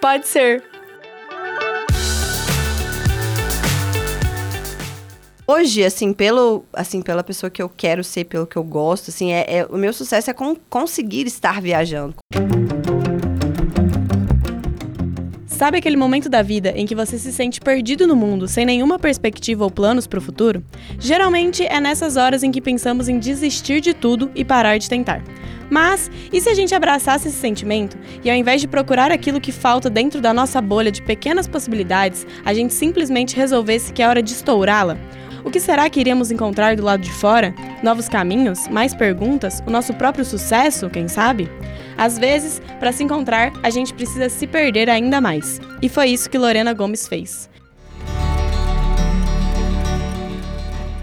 Pode ser. Hoje, assim, pelo, assim, pela pessoa que eu quero ser, pelo que eu gosto, assim, é, é o meu sucesso é com, conseguir estar viajando. Sabe aquele momento da vida em que você se sente perdido no mundo, sem nenhuma perspectiva ou planos para o futuro? Geralmente é nessas horas em que pensamos em desistir de tudo e parar de tentar. Mas e se a gente abraçasse esse sentimento e ao invés de procurar aquilo que falta dentro da nossa bolha de pequenas possibilidades, a gente simplesmente resolvesse que é hora de estourá-la? O que será que iremos encontrar do lado de fora? Novos caminhos? Mais perguntas? O nosso próprio sucesso, quem sabe? Às vezes, para se encontrar, a gente precisa se perder ainda mais. E foi isso que Lorena Gomes fez.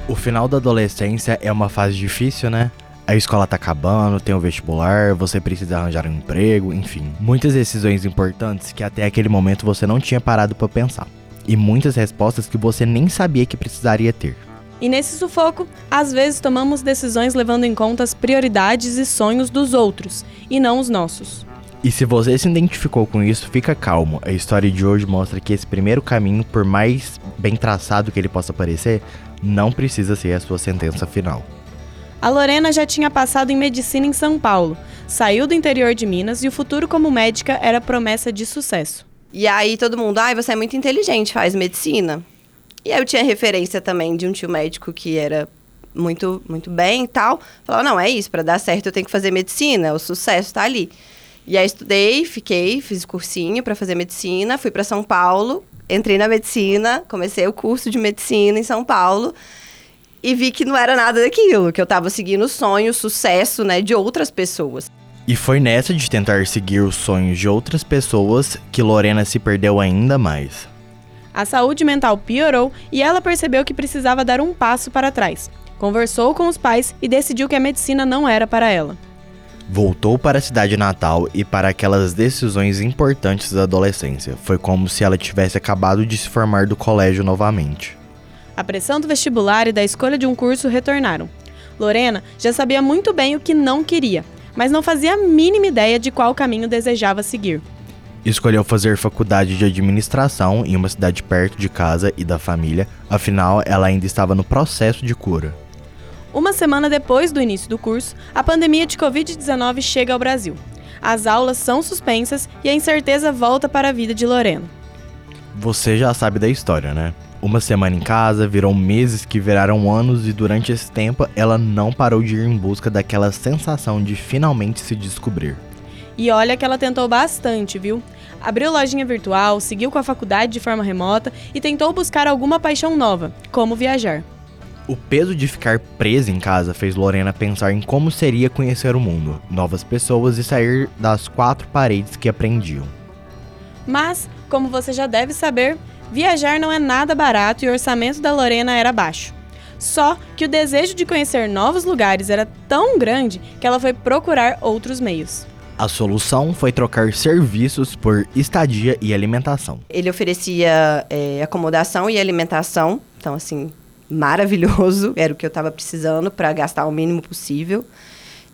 O final da adolescência é uma fase difícil, né? A escola tá acabando, tem o vestibular, você precisa arranjar um emprego, enfim. Muitas decisões importantes que até aquele momento você não tinha parado para pensar e muitas respostas que você nem sabia que precisaria ter. E nesse sufoco, às vezes tomamos decisões levando em conta as prioridades e sonhos dos outros, e não os nossos. E se você se identificou com isso, fica calmo. A história de hoje mostra que esse primeiro caminho, por mais bem traçado que ele possa parecer, não precisa ser a sua sentença final. A Lorena já tinha passado em medicina em São Paulo, saiu do interior de Minas e o futuro como médica era promessa de sucesso. E aí todo mundo, ai, ah, você é muito inteligente, faz medicina. E aí eu tinha referência também de um tio médico que era muito, muito bem e tal. Falava, não, é isso, para dar certo eu tenho que fazer medicina, o sucesso tá ali. E aí estudei, fiquei, fiz cursinho para fazer medicina, fui para São Paulo, entrei na medicina, comecei o curso de medicina em São Paulo e vi que não era nada daquilo, que eu estava seguindo o sonho, o sucesso, né, de outras pessoas. E foi nessa de tentar seguir os sonhos de outras pessoas que Lorena se perdeu ainda mais. A saúde mental piorou e ela percebeu que precisava dar um passo para trás. Conversou com os pais e decidiu que a medicina não era para ela. Voltou para a cidade natal e para aquelas decisões importantes da adolescência. Foi como se ela tivesse acabado de se formar do colégio novamente. A pressão do vestibular e da escolha de um curso retornaram. Lorena já sabia muito bem o que não queria mas não fazia a mínima ideia de qual caminho desejava seguir. Escolheu fazer faculdade de administração em uma cidade perto de casa e da família, afinal, ela ainda estava no processo de cura. Uma semana depois do início do curso, a pandemia de Covid-19 chega ao Brasil. As aulas são suspensas e a incerteza volta para a vida de Lorena. Você já sabe da história, né? Uma semana em casa, virou meses que viraram anos e durante esse tempo ela não parou de ir em busca daquela sensação de finalmente se descobrir. E olha que ela tentou bastante, viu? Abriu lojinha virtual, seguiu com a faculdade de forma remota e tentou buscar alguma paixão nova, como viajar. O peso de ficar presa em casa fez Lorena pensar em como seria conhecer o mundo, novas pessoas e sair das quatro paredes que aprendiam. Mas, como você já deve saber, Viajar não é nada barato e o orçamento da Lorena era baixo. Só que o desejo de conhecer novos lugares era tão grande que ela foi procurar outros meios. A solução foi trocar serviços por estadia e alimentação. Ele oferecia é, acomodação e alimentação, então, assim, maravilhoso, era o que eu estava precisando para gastar o mínimo possível.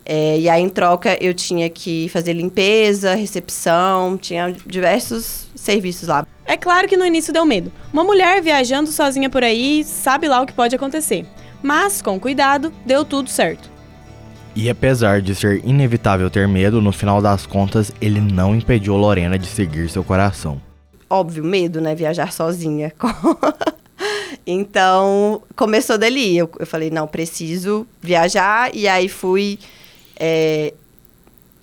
É, e aí, em troca, eu tinha que fazer limpeza, recepção, tinha diversos serviços lá. É claro que no início deu medo. Uma mulher viajando sozinha por aí sabe lá o que pode acontecer. Mas, com cuidado, deu tudo certo. E apesar de ser inevitável ter medo, no final das contas, ele não impediu Lorena de seguir seu coração. Óbvio, medo, né? Viajar sozinha. então, começou dali. Eu, eu falei, não, preciso viajar. E aí fui é,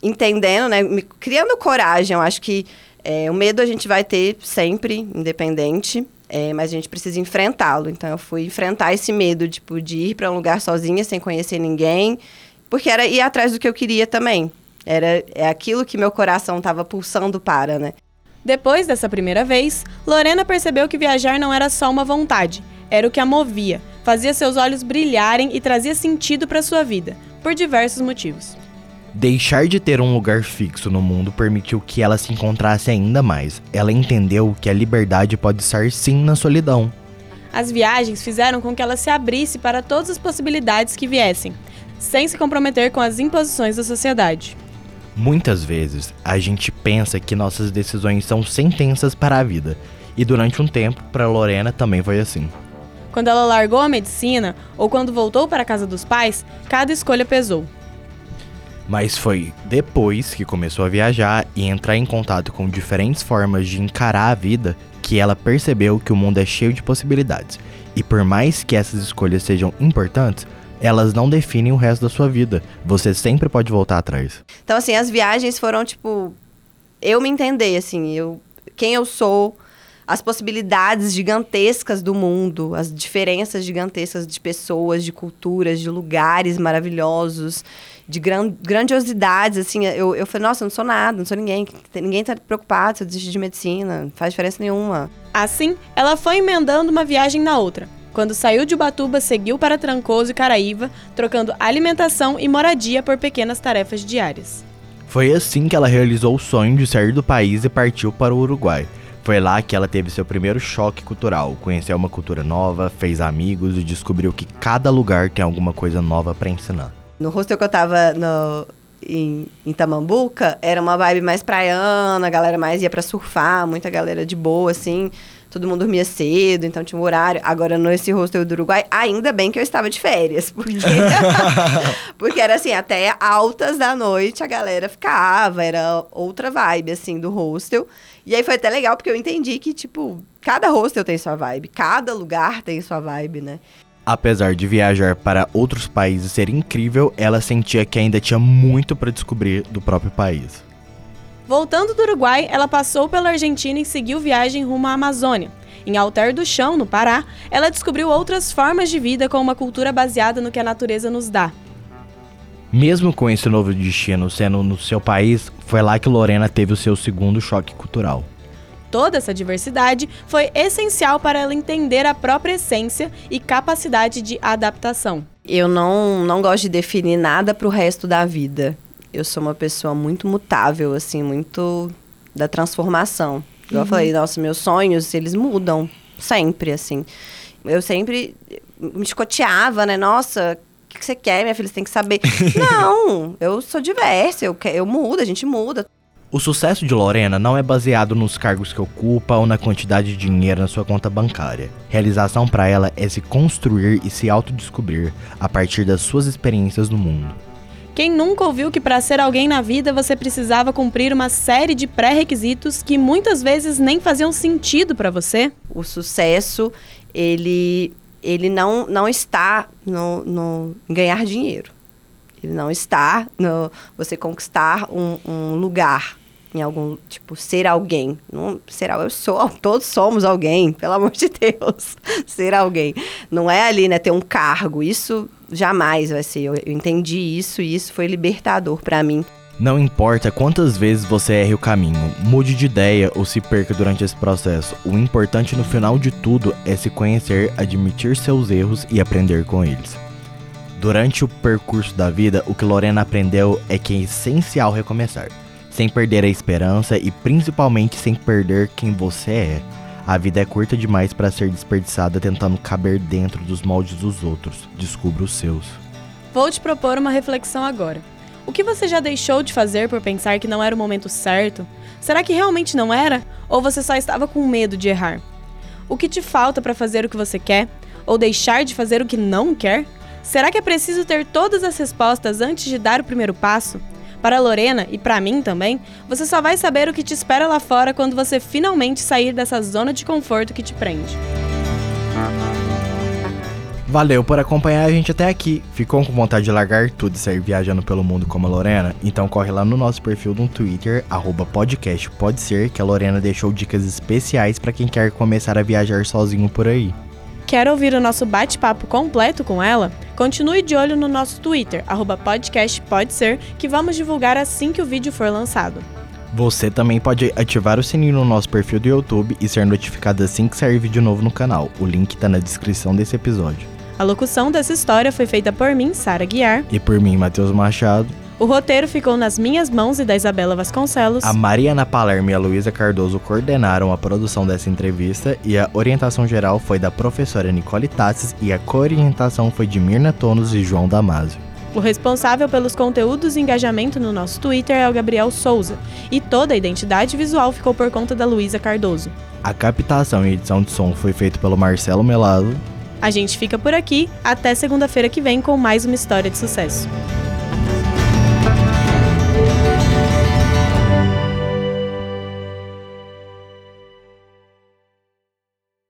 entendendo, né? Me, criando coragem. Eu acho que é, o medo a gente vai ter sempre, independente. É, mas a gente precisa enfrentá-lo. Então eu fui enfrentar esse medo tipo, de ir para um lugar sozinha, sem conhecer ninguém, porque era ir atrás do que eu queria também. Era é aquilo que meu coração estava pulsando para, né? Depois dessa primeira vez, Lorena percebeu que viajar não era só uma vontade, era o que a movia, fazia seus olhos brilharem e trazia sentido para sua vida, por diversos motivos. Deixar de ter um lugar fixo no mundo permitiu que ela se encontrasse ainda mais. Ela entendeu que a liberdade pode estar sim na solidão. As viagens fizeram com que ela se abrisse para todas as possibilidades que viessem, sem se comprometer com as imposições da sociedade. Muitas vezes a gente pensa que nossas decisões são sentenças para a vida, e durante um tempo, para Lorena também foi assim. Quando ela largou a medicina ou quando voltou para a casa dos pais, cada escolha pesou. Mas foi depois que começou a viajar e entrar em contato com diferentes formas de encarar a vida que ela percebeu que o mundo é cheio de possibilidades. E por mais que essas escolhas sejam importantes, elas não definem o resto da sua vida. Você sempre pode voltar atrás. Então, assim, as viagens foram, tipo, eu me entender, assim, eu, quem eu sou, as possibilidades gigantescas do mundo, as diferenças gigantescas de pessoas, de culturas, de lugares maravilhosos, de gran grandiosidades, assim, eu, eu falei, nossa, eu não sou nada, não sou ninguém, ninguém tá preocupado se eu desistir de medicina, não faz diferença nenhuma. Assim, ela foi emendando uma viagem na outra. Quando saiu de Ubatuba, seguiu para Trancoso e Caraíva, trocando alimentação e moradia por pequenas tarefas diárias. Foi assim que ela realizou o sonho de sair do país e partiu para o Uruguai. Foi lá que ela teve seu primeiro choque cultural, conheceu uma cultura nova, fez amigos e descobriu que cada lugar tem alguma coisa nova para ensinar. No hostel que eu tava no, em, em Tamambuca, era uma vibe mais praiana, a galera mais ia para surfar, muita galera de boa, assim. Todo mundo dormia cedo, então tinha um horário. Agora, nesse hostel do Uruguai, ainda bem que eu estava de férias, porque, porque era assim, até altas da noite a galera ficava, era outra vibe, assim, do hostel. E aí foi até legal, porque eu entendi que, tipo, cada hostel tem sua vibe, cada lugar tem sua vibe, né? Apesar de viajar para outros países ser incrível, ela sentia que ainda tinha muito para descobrir do próprio país. Voltando do Uruguai, ela passou pela Argentina e seguiu viagem rumo à Amazônia. Em Alter do Chão, no Pará, ela descobriu outras formas de vida com uma cultura baseada no que a natureza nos dá. Mesmo com esse novo destino sendo no seu país, foi lá que Lorena teve o seu segundo choque cultural. Toda essa diversidade foi essencial para ela entender a própria essência e capacidade de adaptação. Eu não, não gosto de definir nada para o resto da vida. Eu sou uma pessoa muito mutável, assim, muito da transformação. Igual uhum. eu falei, nossa, meus sonhos, eles mudam sempre, assim. Eu sempre me escoteava, né? Nossa, o que você quer, minha filha? Você tem que saber. não, eu sou diversa, eu, eu mudo, a gente muda. O sucesso de Lorena não é baseado nos cargos que ocupa ou na quantidade de dinheiro na sua conta bancária. Realização para ela é se construir e se autodescobrir a partir das suas experiências no mundo. Quem nunca ouviu que para ser alguém na vida você precisava cumprir uma série de pré-requisitos que muitas vezes nem faziam sentido para você? O sucesso, ele, ele não, não está no, no ganhar dinheiro. Ele não está no você conquistar um, um lugar em algum tipo ser alguém não será eu sou todos somos alguém pelo amor de Deus ser alguém não é ali né ter um cargo isso jamais vai ser eu, eu entendi isso e isso foi libertador para mim não importa quantas vezes você erre o caminho, mude de ideia ou se perca durante esse processo, o importante no final de tudo é se conhecer, admitir seus erros e aprender com eles. Durante o percurso da vida, o que Lorena aprendeu é que é essencial recomeçar sem perder a esperança e principalmente sem perder quem você é. A vida é curta demais para ser desperdiçada tentando caber dentro dos moldes dos outros. Descubra os seus. Vou te propor uma reflexão agora. O que você já deixou de fazer por pensar que não era o momento certo? Será que realmente não era? Ou você só estava com medo de errar? O que te falta para fazer o que você quer? Ou deixar de fazer o que não quer? Será que é preciso ter todas as respostas antes de dar o primeiro passo? Para Lorena e para mim também, você só vai saber o que te espera lá fora quando você finalmente sair dessa zona de conforto que te prende. Valeu por acompanhar a gente até aqui. Ficou com vontade de largar tudo e sair viajando pelo mundo como a Lorena? Então corre lá no nosso perfil no Twitter, arroba podcast pode ser, que a Lorena deixou dicas especiais para quem quer começar a viajar sozinho por aí. Quer ouvir o nosso bate-papo completo com ela? Continue de olho no nosso Twitter, @podcastpodeser, que vamos divulgar assim que o vídeo for lançado. Você também pode ativar o sininho no nosso perfil do YouTube e ser notificado assim que sair vídeo novo no canal. O link está na descrição desse episódio. A locução dessa história foi feita por mim, Sara Guiar. E por mim, Matheus Machado. O roteiro ficou nas minhas mãos e da Isabela Vasconcelos. A Mariana Palermo e a Luísa Cardoso coordenaram a produção dessa entrevista e a orientação geral foi da professora Nicole Tassis e a coorientação foi de Mirna Tonos e João Damasio. O responsável pelos conteúdos e engajamento no nosso Twitter é o Gabriel Souza, e toda a identidade visual ficou por conta da Luísa Cardoso. A captação e edição de som foi feita pelo Marcelo Melado. A gente fica por aqui, até segunda-feira que vem com mais uma história de sucesso.